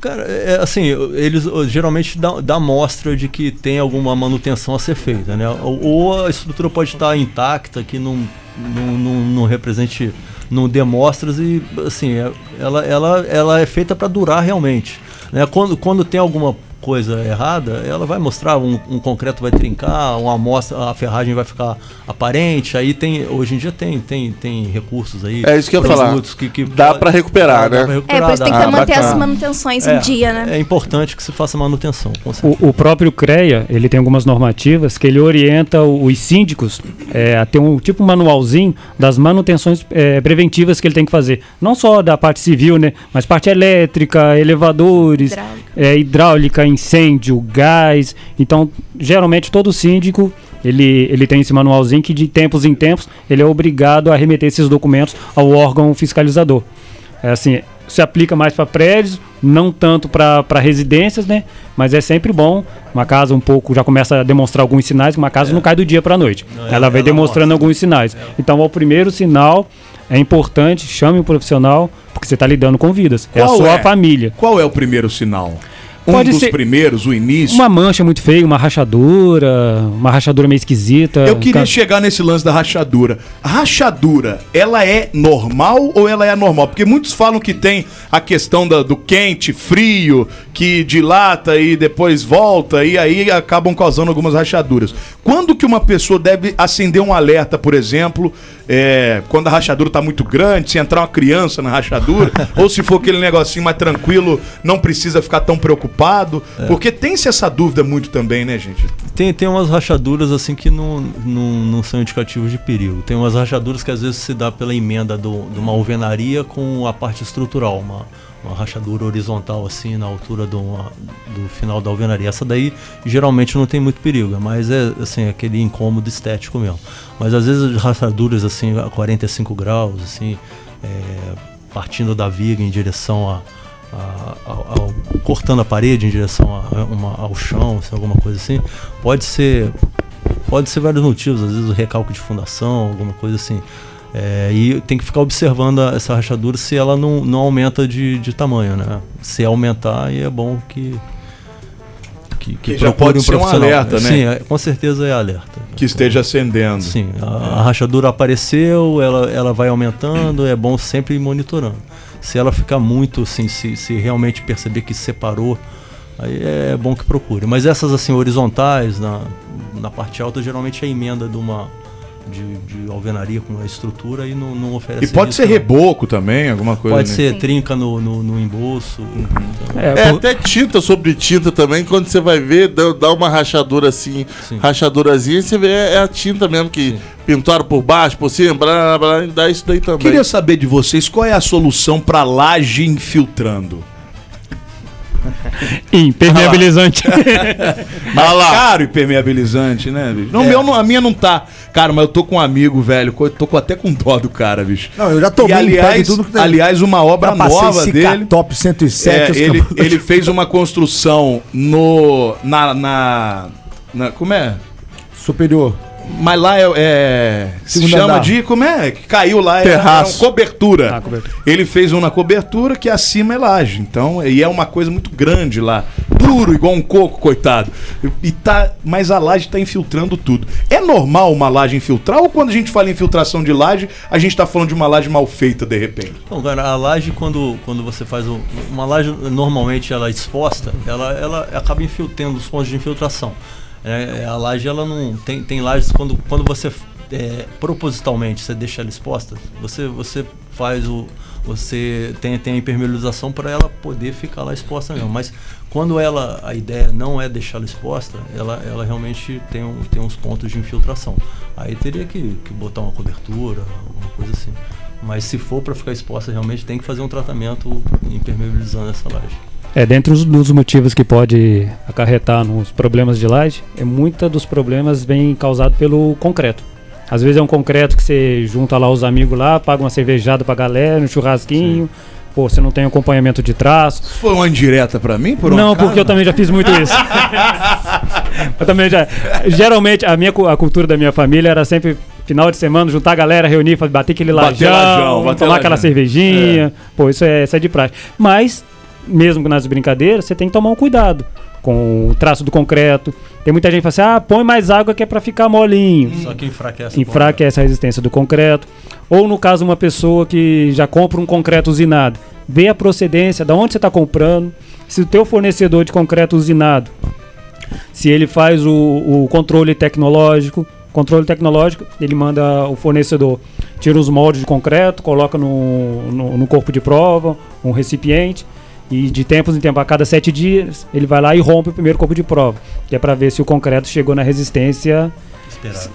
Cara, é, assim, eles geralmente dão dá mostra de que tem alguma manutenção a ser feita, né? Ou, ou a estrutura pode estar intacta, que não, não, não, não represente, não dê mostras e, assim, é- ela, ela, ela é feita para durar realmente. Né? Quando, quando tem alguma coisa errada, ela vai mostrar um, um concreto vai trincar, uma amostra, a ferragem vai ficar aparente. Aí tem, hoje em dia tem, tem, tem recursos aí. É isso que eu ia falar. Que, que Dá pra recuperar, dá né? pra É, recuperar, por isso tem dá- que manter bacana. as manutenções é, em dia, né? É importante que se faça manutenção, com certeza. O, o próprio CREA, ele tem algumas normativas que ele orienta os síndicos é, a ter um tipo um manualzinho das manutenções é, preventivas que ele tem que fazer. Não só da parte civil, né? Mas parte elétrica, elevadores, Hidráulica. é, hidráulica, incêndio, gás. Então, geralmente todo síndico ele, ele tem esse manualzinho que de tempos em tempos ele é obrigado a remeter esses documentos ao órgão fiscalizador. É assim, se aplica mais para prédios, não tanto para residências, né? Mas é sempre bom. Uma casa um pouco já começa a demonstrar alguns sinais, que uma casa não cai do dia para a noite. Não, ela, ela- vai ela demonstrando mostra. alguns sinais. Então, ao primeiro sinal é importante, chame um profissional, porque você está lidando com vidas. é a Qual sua é? família. Qual é o primeiro sinal? Um Pode dos ser- primeiros, o início? Uma mancha muito feia, uma rachadura, uma rachadura meio esquisita. Eu queria Ca- chegar nesse lance da rachadura. Rachadura, ela é normal ou ela é anormal? Porque muitos falam que tem a questão da- do quente, frio, que dilata e depois volta, e aí acabam causando algumas rachaduras. Quando que uma pessoa deve acender um alerta, por exemplo, é, quando a rachadura tá muito grande, se entrar uma criança na rachadura, ou se for aquele negocinho mais tranquilo, não precisa ficar tão preocupado? Porque tem-se essa dúvida muito também, né, gente? Tem, tem umas rachaduras assim que não, não, não são indicativos de perigo. Tem umas rachaduras que às vezes se dá pela emenda do, de uma alvenaria com a parte estrutural, uma, uma rachadura horizontal assim na altura do, do final da alvenaria. Essa daí geralmente não tem muito perigo, mas é assim aquele incômodo estético mesmo. Mas às vezes rachaduras assim a 45 graus, assim, é, partindo da viga em direção a, a- ao- ao- cortando a parede em direção a, uma- ao chão, assim, alguma coisa assim, pode ser pode ser vários motivos, às vezes o recalque de fundação, alguma coisa assim. É, e tem que ficar observando a- essa rachadura se ela não, não aumenta de, de tamanho, né? Se aumentar, aí é bom que que, Que já pode ser um alerta, né? Sim, é, com certeza é alerta. Que esteja acendendo. Sim, a, a rachadura apareceu, ela, ela vai aumentando, é bom sempre ir monitorando. Se ela ficar muito, assim, se, se realmente perceber que separou, aí é bom que procure. Mas essas assim, horizontais, na, na parte alta, geralmente é emenda de uma de, de alvenaria com a estrutura e não, não oferece E pode ser não. reboco também, alguma coisa. Pode né? ser Sim. trinca no, no, no embolso. então- É, É, por- até tinta sobre tinta também, quando você vai ver, dá, dá uma rachadura assim, Sim. rachadurazinha, você vê, é, é a tinta mesmo que Sim. pintaram por baixo, por cima, blá, blá, blá, e dá isso daí também. Queria saber de vocês qual é a solução para laje infiltrando. impermeabilizante. Mas caro impermeabilizante, né, bicho? Não, meu, não- a minha não tá. Cara, mas eu tô com um amigo, velho. Tô com- até com dó do cara, bicho. Não, eu já tomei E, aliás, tudo que tem. aliás, uma obra nova dele. Top 107. É, ele, campos- ele fez uma construção no. Na. na, na- como é? Superior. Mas lá é. é se chama andar. de. Como é? Que caiu lá. É, Terraço. é uma cobertura. Ah, cobertura. Ele fez um na cobertura que acima é laje. Então, e é uma coisa muito grande lá. Duro, igual um coco, coitado. E tá, mas a laje tá infiltrando tudo. É normal uma laje infiltrar? Ou quando a gente fala em infiltração de laje, a gente tá falando de uma laje mal feita de repente? Bom, cara, a laje, quando, quando você faz uma laje, normalmente ela é exposta, ela, ela acaba infiltrando os pontos de infiltração. É, a laje, ela não. Tem, tem lajes quando, quando você é, propositalmente você deixa ela exposta, você, você faz o. Você tem, tem a impermeabilização para ela poder ficar lá exposta mesmo. Mas quando ela. A ideia não é deixá-la exposta, ela, ela realmente tem, um, tem uns pontos de infiltração. Aí teria que, que botar uma cobertura, alguma coisa assim. Mas se for para ficar exposta, realmente tem que fazer um tratamento impermeabilizando essa laje. É, dentro dos motivos que pode acarretar nos problemas de laje, é muita dos problemas vem causado pelo concreto. Às vezes é um concreto que você junta lá os amigos lá, paga uma cervejada pra galera, um churrasquinho. Pô, você não tem acompanhamento de traço. Foi uma indireta pra mim? Por um não, acaso? porque eu também já fiz muito isso. eu também já. Geralmente, a minha a cultura da minha família era sempre final de semana, juntar a galera, reunir, bater aquele Bater lajão, lajão, bater tomar aquela lajão. cervejinha. Pô, isso é, isso é de praxe. Mas, mesmo nas brincadeiras, você tem que tomar um cuidado com o traço do concreto. Tem muita gente que fala assim: ah, põe mais água que é pra ficar molinho. Só que enfraquece. Enfraquece a resistência do concreto. Ou no caso, uma pessoa que já compra um concreto usinado, vê a procedência, da onde você está comprando. Se o teu fornecedor de concreto usinado, se ele faz o, o controle tecnológico, controle tecnológico, ele manda o fornecedor tira os moldes de concreto, coloca no, no, no corpo de prova, um recipiente, e de tempos em tempos, a cada sete dias, ele vai lá e rompe o primeiro corpo de prova, que é para ver se o concreto chegou na resistência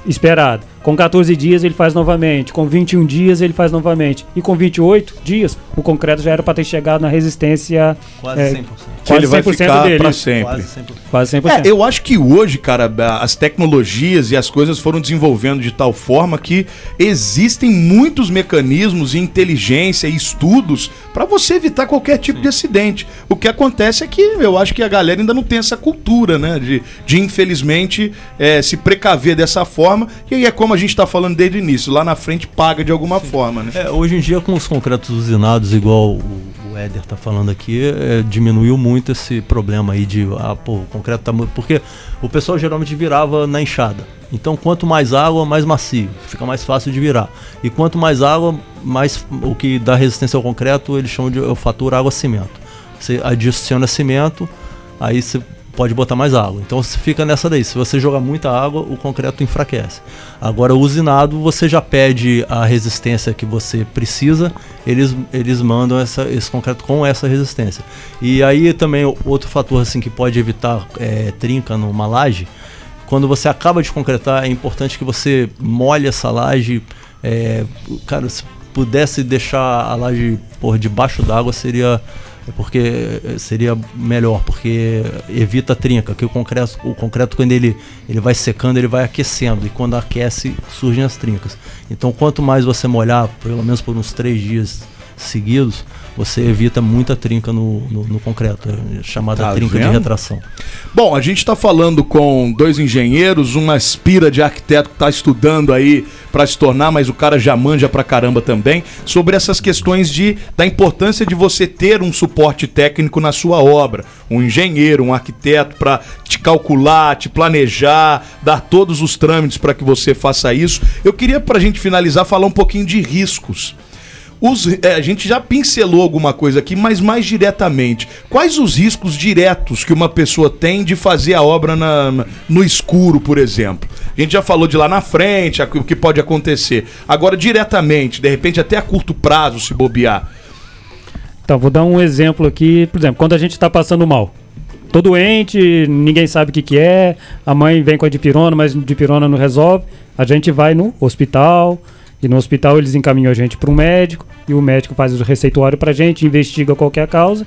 Esperado. Com 14 dias ele faz novamente, com 21 dias ele faz novamente, e com 28 dias o concreto já era para ter chegado na resistência Quase é, 100%. Que ele vai 100% ficar dele. pra sempre. Quase 100%. Quase 100%. É, eu acho que hoje, cara, as tecnologias e as coisas foram desenvolvendo de tal forma que existem muitos mecanismos e inteligência e estudos para você evitar qualquer tipo de acidente. O que acontece é que eu acho que a galera ainda não tem essa cultura, né? De, de infelizmente, é, se precaver dessa forma. E aí é como a gente está falando desde o início, lá na frente paga de alguma forma, né? É, hoje em dia, com os concretos usinados, igual o, o Éder tá falando aqui, é, diminuiu muito esse problema aí de, ah, pô, o concreto tá muito. Porque o pessoal geralmente virava na enxada. Então, quanto mais água, mais macio, fica mais fácil de virar. E quanto mais água, mais o que dá resistência ao concreto, eles chamam de o fator água-cimento. Você adiciona cimento, aí você pode botar mais água. Então você fica nessa daí. Se você jogar muita água, o concreto enfraquece. Agora, o usinado, você já pede a resistência que você precisa, eles, eles mandam essa, esse concreto com essa resistência. E aí também outro fator assim que pode evitar é, trinca numa laje, quando você acaba de concretar, é importante que você molhe essa laje. É, cara, se pudesse deixar a laje por debaixo d'água, seria porque eh, seria melhor, porque evita a trinca, que o concreto, o concreto quando ele, ele vai secando, ele vai aquecendo, e quando aquece, surgem as trincas. Então quanto mais você molhar, pelo menos por uns três dias seguidos, você evita muita trinca no, no, no concreto, chamada Tá trinca de vendo? retração. Bom, a gente está falando com dois engenheiros, uma aspira de arquiteto que está estudando aí para se tornar, mas o cara já manja pra caramba também, sobre essas questões de, da importância de você ter um suporte técnico na sua obra. Um engenheiro, um arquiteto para te calcular, te planejar, dar todos os trâmites para que você faça isso. Eu queria, para a gente finalizar, falar um pouquinho de riscos. Os- é, a gente já pincelou alguma coisa aqui, mas mais diretamente. Quais os riscos diretos que uma pessoa tem de fazer a obra na- na- no escuro, por exemplo? A gente já falou de lá na frente, o que pode acontecer. Agora, diretamente, de repente até a curto prazo, se bobear. Então, vou dar um exemplo aqui. Por exemplo, quando a gente está passando mal. Tô doente, ninguém sabe o que, que é. A mãe vem com a dipirona, mas dipirona não resolve. A gente vai no hospital. E no hospital eles encaminham a gente para um médico. E o médico faz o receituário para a gente, investiga qualquer causa.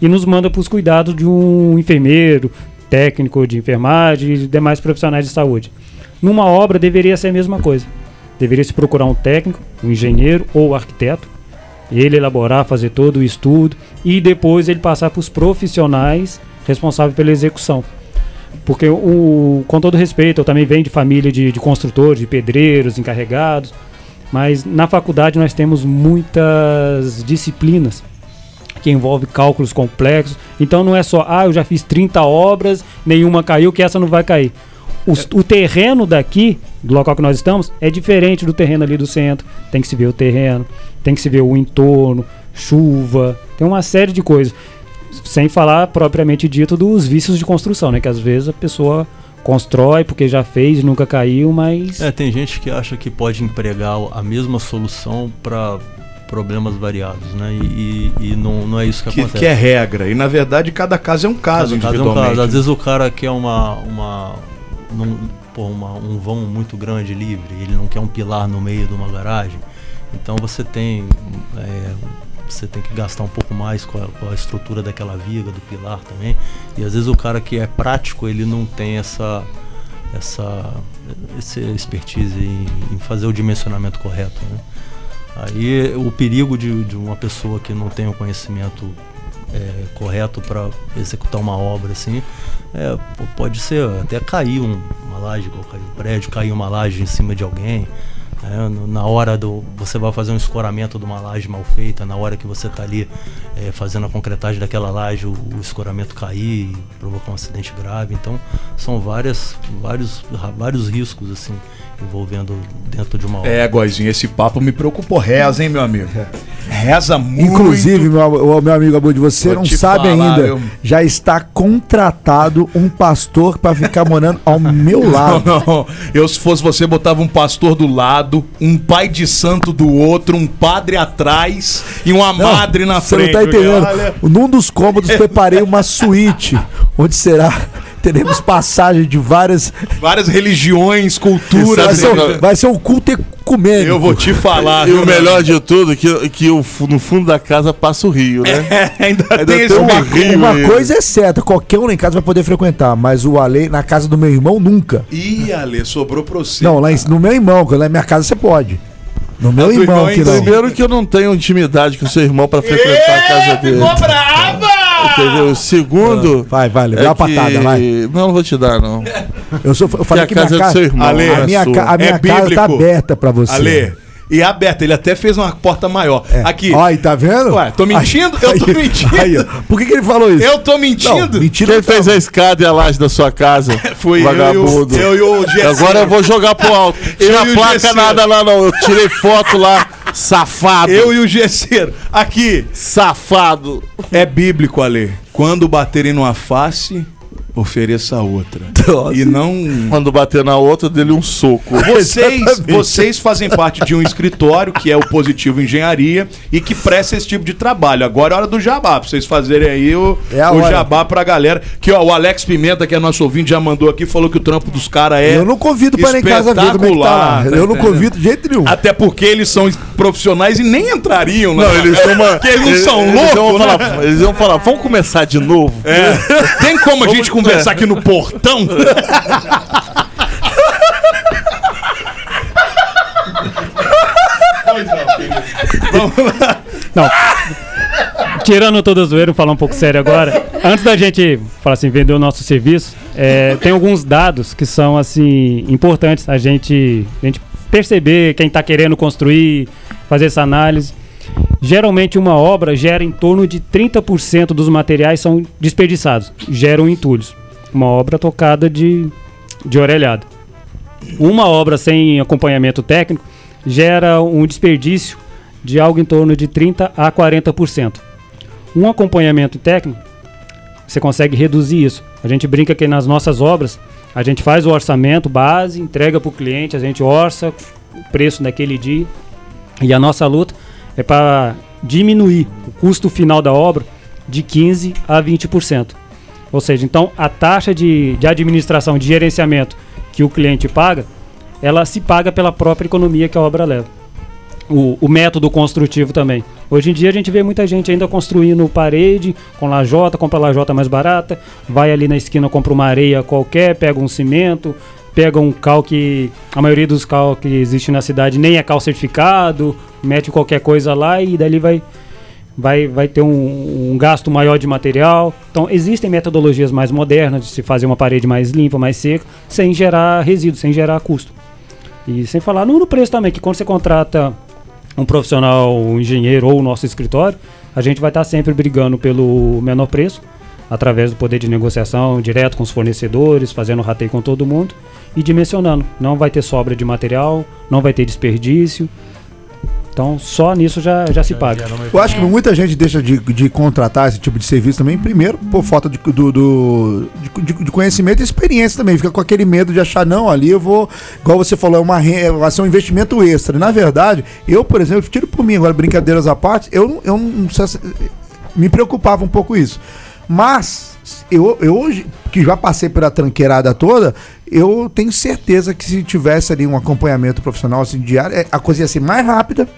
E nos manda para os cuidados de um enfermeiro, técnico de enfermagem e demais profissionais de saúde. Numa obra deveria ser a mesma coisa. Deveria se procurar um técnico, um engenheiro ou arquiteto ele elaborar, fazer todo o estudo e depois ele passar para os profissionais responsáveis pela execução. Porque, o, com todo respeito, eu também venho de família de, de construtores, de pedreiros, encarregados, mas na faculdade nós temos muitas disciplinas que envolvem cálculos complexos. Então não é só, ah, eu já fiz 30 obras, nenhuma caiu, que essa não vai cair. Os- O terreno daqui, do local que nós estamos, é diferente do terreno ali do centro. Tem que se ver o terreno, tem que se ver o entorno, chuva, tem uma série de coisas. Sem falar propriamente dito dos vícios de construção, né? Que às vezes a pessoa constrói porque já fez nunca caiu, mas É, tem gente que acha que pode empregar a mesma solução para problemas variados, né? E, e- e não, não é isso que, Que, acontece. que é regra. E na verdade, cada caso é um caso Cada caso é um individualmente. caso. Às vezes o cara quer uma, uma, num- pô, uma- um vão muito grande livre, ele não quer um pilar no meio de uma garagem. Então você tem é, você tem que gastar um pouco mais com a, com a estrutura daquela viga, do pilar também. E às vezes o cara que é prático, ele não tem essa essa essa expertise em, em fazer o dimensionamento correto, né? Aí o perigo de, de uma pessoa que não tem o conhecimento é, correto para executar uma obra assim, é, pode ser até cair um- uma laje, caiu um prédio, cair uma laje em cima de alguém. No- na hora do. Você vai fazer um escoramento de uma laje mal feita, na hora que você está ali é, fazendo a concretagem daquela laje, o, o escoramento cair e provocar um acidente grave. Então são várias, vários, vários riscos assim envolvendo dentro de uma obra. É, Goizinho, esse papo me preocupou. Reza, hein, meu amigo? Reza muito. Inclusive, meu, o meu amigo Abud, você Vou não sabe falar, ainda. eu- Já está contratado um pastor para ficar morando ao meu Não, lado. não. Eu, se fosse você, botava um pastor do lado, um pai de santo do outro, um padre atrás e uma Não, madre na Você frente. não tá entendendo. Olha. Num dos cômodos preparei uma suíte, onde será teremos passagem de várias. Várias religiões, Vai culturas. ser, um- vai ser um culto ecumênico. Eu vou te falar. E o melhor de tudo, que, que o, fu- no fundo da casa passa o rio, né? É, ainda, Ainda tem esse tem um uma- rio. Uma aí. coisa é certa, qualquer um lá em casa vai poder frequentar, mas o Ale, na casa do meu irmão, nunca. Ih, Ale, sobrou pra você. Não, lá em- no meu irmão, que lá na minha casa você pode. No meu irmão, irmão, que não. Primeiro que eu não tenho intimidade com seu irmão pra frequentar a casa dele. brava! Entendeu? Segundo. Vai, vai, dá é uma patada, que- vai. Não, não vou te dar, não. Eu, sou, eu falei a que, casa minha é do seu irmão, Ale, não a é minha, ca- a minha É casa tá aberta pra você. Ale, e aberta, ele até fez uma porta maior. É. Aqui. Ó, aí, tá vendo? Ué, tô mentindo? Eu tô mentindo. Aí. Por que, que ele falou isso? Eu tô mentindo? Não, mentira. Quem não fez a escada e a laje da sua casa? Fui Vagabundo. eu e o, eu e o. Agora eu vou jogar pro alto. Eu Tinha e o placa nada lá, não. Eu tirei foto lá. Safado. Eu e o Gesseiro. Aqui. Safado. É bíblico, Ale. Quando baterem numa face, ofereça a outra. Nossa. E não. Quando bater na outra, dele um soco. Vocês, vocês fazem parte de um escritório que é o Positivo Engenharia e que presta esse tipo de trabalho. Agora é hora do jabá, pra vocês fazerem aí o, É o hora. jabá pra galera. Que ó, o Alex Pimenta, que é nosso ouvinte, já mandou aqui, falou que o trampo dos caras é. Eu não convido para ir em casa ver como é que tá lá. Eu não convido de jeito nenhum. Até porque eles são profissionais e nem entrariam, né? Não, eles são uma. Porque eles não eles- são eles loucos, iam né? falar, Eles iam falar, vamos começar de novo? É. Tem como a gente conversar aqui no portão? Não. Tirando toda a zoeira, falar um pouco sério agora. Antes da gente falar assim, vender o nosso serviço, é, tem alguns dados que são assim importantes a gente, a gente perceber quem está querendo construir, fazer essa análise. Geralmente uma obra gera em torno de 30% dos materiais são desperdiçados, geram entulhos. Uma obra tocada de, de orelhada. Uma obra sem acompanhamento técnico gera um desperdício de algo em torno de 30 a 40%. Um acompanhamento técnico, você consegue reduzir isso. A gente brinca que nas nossas obras, a gente faz o orçamento base, entrega para o cliente, a gente orça o preço daquele dia. E a nossa luta é para diminuir o custo final da obra de 15 a 20%. Ou seja, então a taxa de, de administração, de gerenciamento que o cliente paga, ela se paga pela própria economia que a obra leva. O, o método construtivo também. Hoje em dia a gente vê muita gente ainda construindo parede com lajota, compra lajota mais barata, vai ali na esquina, compra uma areia qualquer, pega um cimento, pega um cal que a maioria dos cal que existe na cidade nem é cal certificado, mete qualquer coisa lá e dali vai vai, vai ter um, um gasto maior de material. Então, existem metodologias mais modernas de se fazer uma parede mais limpa, mais seca, sem gerar resíduo, sem gerar custo. E sem falar no, no preço também, que quando você contrata um profissional, um engenheiro ou o nosso escritório, a gente vai estar sempre brigando pelo menor preço, através do poder de negociação direto com os fornecedores, fazendo rateio com todo mundo e dimensionando. Não vai ter sobra de material, não vai ter desperdício. Então, só nisso já, já se paga. Eu acho que muita gente deixa de, de contratar esse tipo de serviço também, primeiro, por falta de, do, do- de, de- conhecimento e experiência também. Fica com aquele medo de achar, não, ali eu vou, igual você falou, é uma, re- vai ser um investimento extra. Na verdade, eu, por exemplo, tiro por mim, agora brincadeiras à parte, eu, não- eu não me preocupava um pouco isso. Mas, eu, eu hoje, que já passei pela tranqueirada toda, eu tenho certeza que se tivesse ali um acompanhamento profissional assim, diário, é, a coisa ia ser mais rápida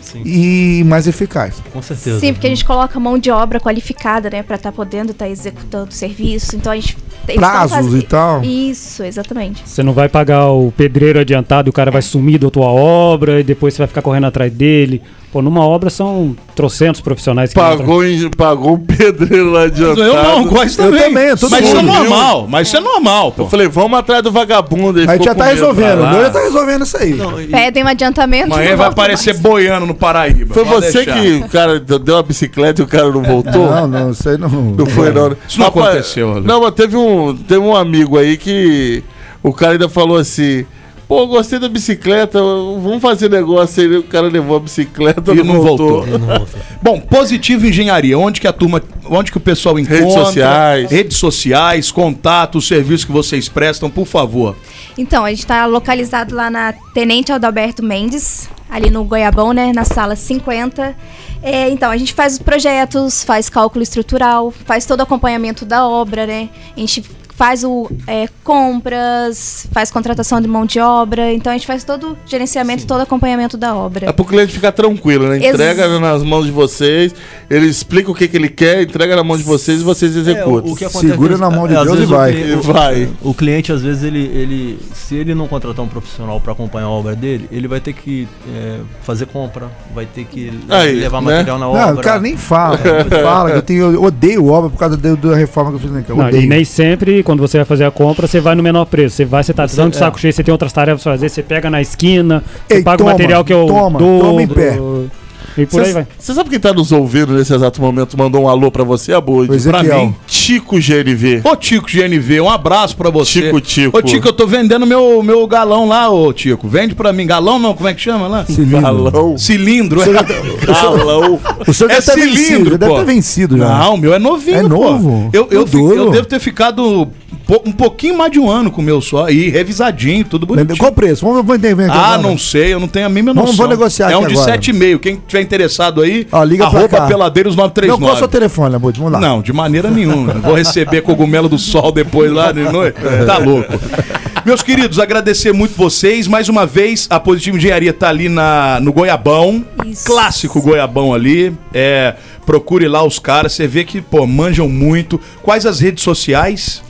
Sim, e mais eficaz. com certeza. Sim, porque a gente coloca mão de obra qualificada, né, pra estar podendo estar executando o serviço. Então a gente Prazos e tal. Isso, exatamente. Você não vai pagar o pedreiro adiantado e o cara vai sumir da tua obra e depois você vai ficar correndo atrás dele. Pô, numa obra são trocentos profissionais que entram. Pagou, em- pagou um pedreiro lá adiantado. Eu não gosto Eu também. também, todo mas isso é normal, mas isso é normal, pô. Eu falei, vamos atrás do vagabundo. A ficou já tá resolvendo. O já tá resolvendo isso aí. Não, e- Pedem um adiantamento. Amanhã vai aparecer mais. boiando no Paraíba. Foi Pode você deixar. que o cara deu uma bicicleta e o cara não voltou? Não, não, isso aí não. Não foi, não. Isso não aconteceu. Não, mas teve um, teve um amigo aí que o cara ainda falou assim: Pô, gostei da bicicleta, vamos fazer negócio aí. O cara levou a bicicleta E não voltou. Bom, Positivo Engenharia, onde que a turma, onde que o pessoal encontra? Redes sociais. Redes sociais, contatos, serviços que vocês prestam, por favor. Então, a gente está localizado lá na Tenente Adalberto Mendes, ali no Goiabão, né? Na sala 50. É, então, a gente faz os projetos, faz cálculo estrutural, faz todo o acompanhamento da obra, né? A gente faz o é, compras, faz contratação de mão de obra. Então, a gente faz todo o gerenciamento, todo o acompanhamento da obra. É pro cliente ficar tranquilo, né? Ex- Entrega nas mãos de vocês, ele explica o que, que ele quer, entrega na mão de vocês e vocês executam. É, o que acontece Segura na mão de às Deus e vai. o- vai. O cliente, às vezes, ele, ele. Se ele não contratar um profissional para acompanhar a obra dele, ele vai ter que é, fazer compra, vai ter que Aí, levar né? material na Não, obra. o cara nem fala. Fala. Eu, tenho, eu odeio obra por causa da, reforma que eu fiz na casa. Eu Não, e odeio. nem sempre, quando você vai fazer a compra, você vai no menor preço. Você vai, você tá dando de é. saco cheio, você tem outras tarefas pra fazer, você pega na esquina, você Ei, paga toma, o material que é o toma, dobro. toma em pé. E por aí vai. Você sabe quem tá nos ouvindo nesse exato momento? Mandou um alô pra você, Abud? O Ezequiel. Pra mim, Tico GNV. Ô Tico GNV, um abraço pra você. Tico, Tico. Ô Tico, eu tô vendendo meu, meu galão lá, ô Tico. Vende pra mim. Galão não, como é que chama lá? Galão. Cilindro. Galão. O senhor É vencido. cilindro, já Deve pô. estar vencido já. Não, o meu é novinho, É pô. novo? Eu, eu, É fi- duro. eu devo ter ficado po- um pouquinho mais de um ano com o meu só. E revisadinho, tudo bonitinho. Qual o preço? Vamos, vamos entender aqui Ah, agora. não sei, eu não tenho a mínima Vamos- noção. vamos negociar É um de agora. 7,5. Quem tiver interessado aí, Ó, liga arroba peladeiros Não, qual é o seu 939. telefone, Labud? Vamos lá. Não, de maneira nenhuma. Vou receber cogumelo do sol depois lá de noite. Tá louco. Meus queridos, agradecer muito vocês. Mais uma vez, a Positivo Engenharia tá ali na, no Goiabão. Isso. Clássico Goiabão ali. É, procure lá os caras. Você vê que, pô, manjam muito. Quais as redes sociais?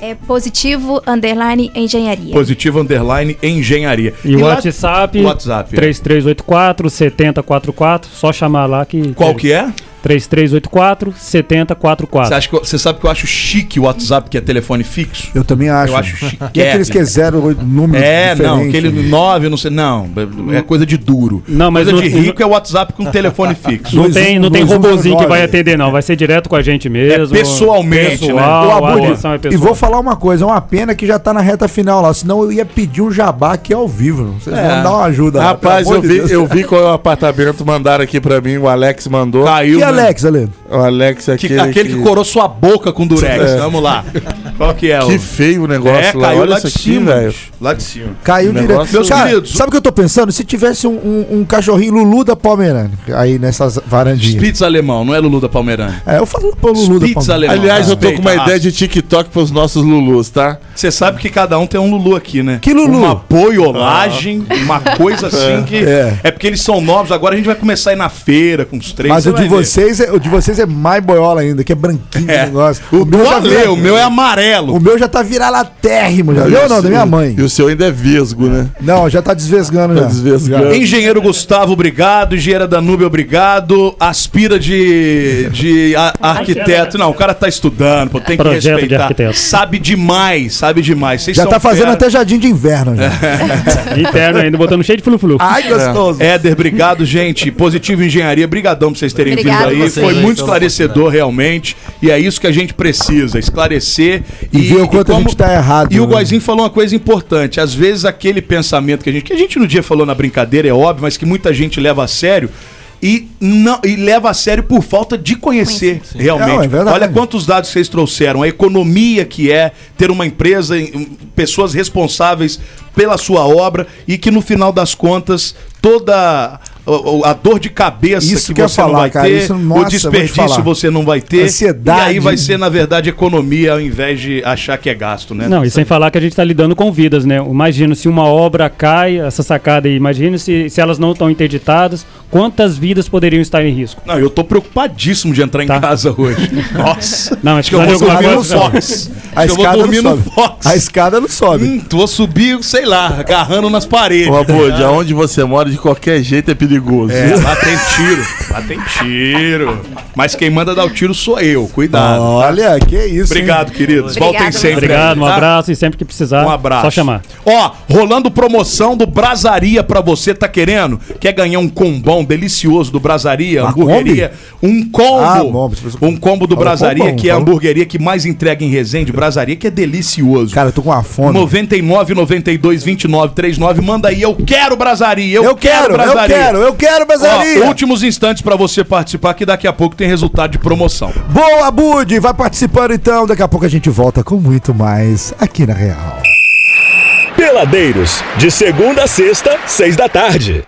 É positivo, underline, engenharia. Positivo Underline Engenharia. E o WhatsApp, WhatsApp, é. 3384 7044, só chamar lá que Qual que é? 3384 Você, 7044. acha que eu- você sabe que eu acho chique o WhatsApp, que é telefone fixo? Eu também acho. Eu acho chique. E aqueles que é zero oito, número É, não, diferente. aquele 9, não sei. Não, é coisa de duro. Não, mas coisa no- de rico é o WhatsApp com telefone fixo. Não Dois tem, um- não tem dois um robozinho que vai atender, não. Vai ser direto com a gente mesmo. É pessoalmente, né? Pessoal, Ô, a Abud, atenção é e pessoal. vou falar uma coisa, é uma pena que já tá na reta final lá, senão eu ia pedir um jabá aqui ao vivo. Vocês É. vão dar uma ajuda. lá, Rapaz, pelo eu amor de vi, Deus. eu vi qual é o apartamento, mandaram aqui pra mim, o Alex mandou. Caiu. E né? Alex, Ale? O Alex Que- aquele, aquele que... corou sua boca com durex. É. Vamos lá. Qual que é o. Que feio o negócio é, lá. caiu Olha lá de cima, velho. bicho. Lá de cima. Caiu direto. Meus Cara, queridos- sabe o que eu tô pensando? Se tivesse um, um- um cachorrinho Lulu da Pomerânia aí nessas varandinhas. Spitz alemão, não é Lulu da Palmeirana. É, eu falo pro Lulu da Spitz Pomerânia. alemão. Aliás, eu tô com uma ideia de TikTok pros nossos Lulus, tá? Você sabe que cada um tem um Lulu aqui, né? Que Lulu? Uma boiolagem, uma coisa assim que. É. É. porque eles são novos, agora a gente vai começar a ir na feira com os três. Mas você o de ver. Vocês é, o de vocês é mais boiola ainda, que é branquinho É. o negócio. O, do já Ale, vira- o meu é amarelo. O meu já tá viralatérrimo já. Eu não, da minha mãe. E o seu ainda é vesgo, né? Não, já tá desvesgando Tá já. desvesgando. Engenheiro Gustavo, obrigado. Engenheira Danúbio, obrigado. Aspira de, de a- arquiteto. Não, o cara tá estudando, pô, tem que Projeto de respeitar. arquiteto. Sabe demais, sabe demais. Vocês Já são tá fazendo fera. até jardim de inverno já. Interno ainda, botando cheio de flu-flu. Ai, gostoso. Éder, obrigado, gente. Positivo Engenharia, brigadão por vocês terem Obrigada vindo aí. vocês Foi muito pela esclarecedor, realmente. E é isso que a gente precisa, esclarecer. E ver o quanto a gente tá errado, E o né? Goizinho falou uma coisa importante. Às vezes aquele pensamento que a gente... Que a gente no dia falou na brincadeira, é óbvio, mas que muita gente leva a sério... E, não, e leva a sério por falta de conhecer, realmente. Não, é. Olha quantos dados vocês trouxeram. A economia que é ter uma empresa, em- pessoas responsáveis pela sua obra e que no final das contas toda a, dor de cabeça Isso que você não falar, vai cara, ter, isso, o nossa, te desperdício você não vai ter. Ansiedade. E aí vai ser, na verdade, economia ao invés de achar que é gasto, né? Não, e sem falar que a gente está lidando com vidas, né? Imagina se uma obra cai, essa sacada aí, imagina se, se elas não estão interditadas, quantas vidas poderiam estar em risco? Não, eu tô preocupadíssimo de entrar em Tá. casa hoje. Nossa. Não, Acho que eu vou dormir no. Fox. A Acho que eu vou escada não sobe. A escada não sobe. Hum, vou subir, sei lá, agarrando nas paredes. Ô, Abud, aonde você mora, de qualquer jeito é perigoso. É, lá tem tiro. Lá tem tiro. Mas quem manda dar o tiro sou eu. Cuidado. tá? Olha, que isso. hein? Obrigado, queridos. Obrigada, Voltem sempre. Obrigado, um tá? abraço e sempre que precisar, Um abraço. só chamar. Ó, rolando promoção do Brasaria pra você, tá querendo? Quer ganhar um combão delicioso do Brasaria, Uma hamburgueria? Um combo. Ah, bom, um combo do Falou Brasaria, combão, que é a falou. hamburgueria que mais entrega em Resende, Brasaria, que é delicioso. Cara, eu tô com uma fome. 99 92 29 39. Manda aí, eu quero Brasaria. Eu, Eu quero, eu Brasaria. quero, eu quero, Ó, Brasaria. últimos instantes pra você participar, que daqui a pouco tem resultado de promoção. Boa, Bud! Vai participando então. Daqui a pouco a gente volta com muito mais aqui na Real. Peladeiros, de segunda a sexta, seis da tarde.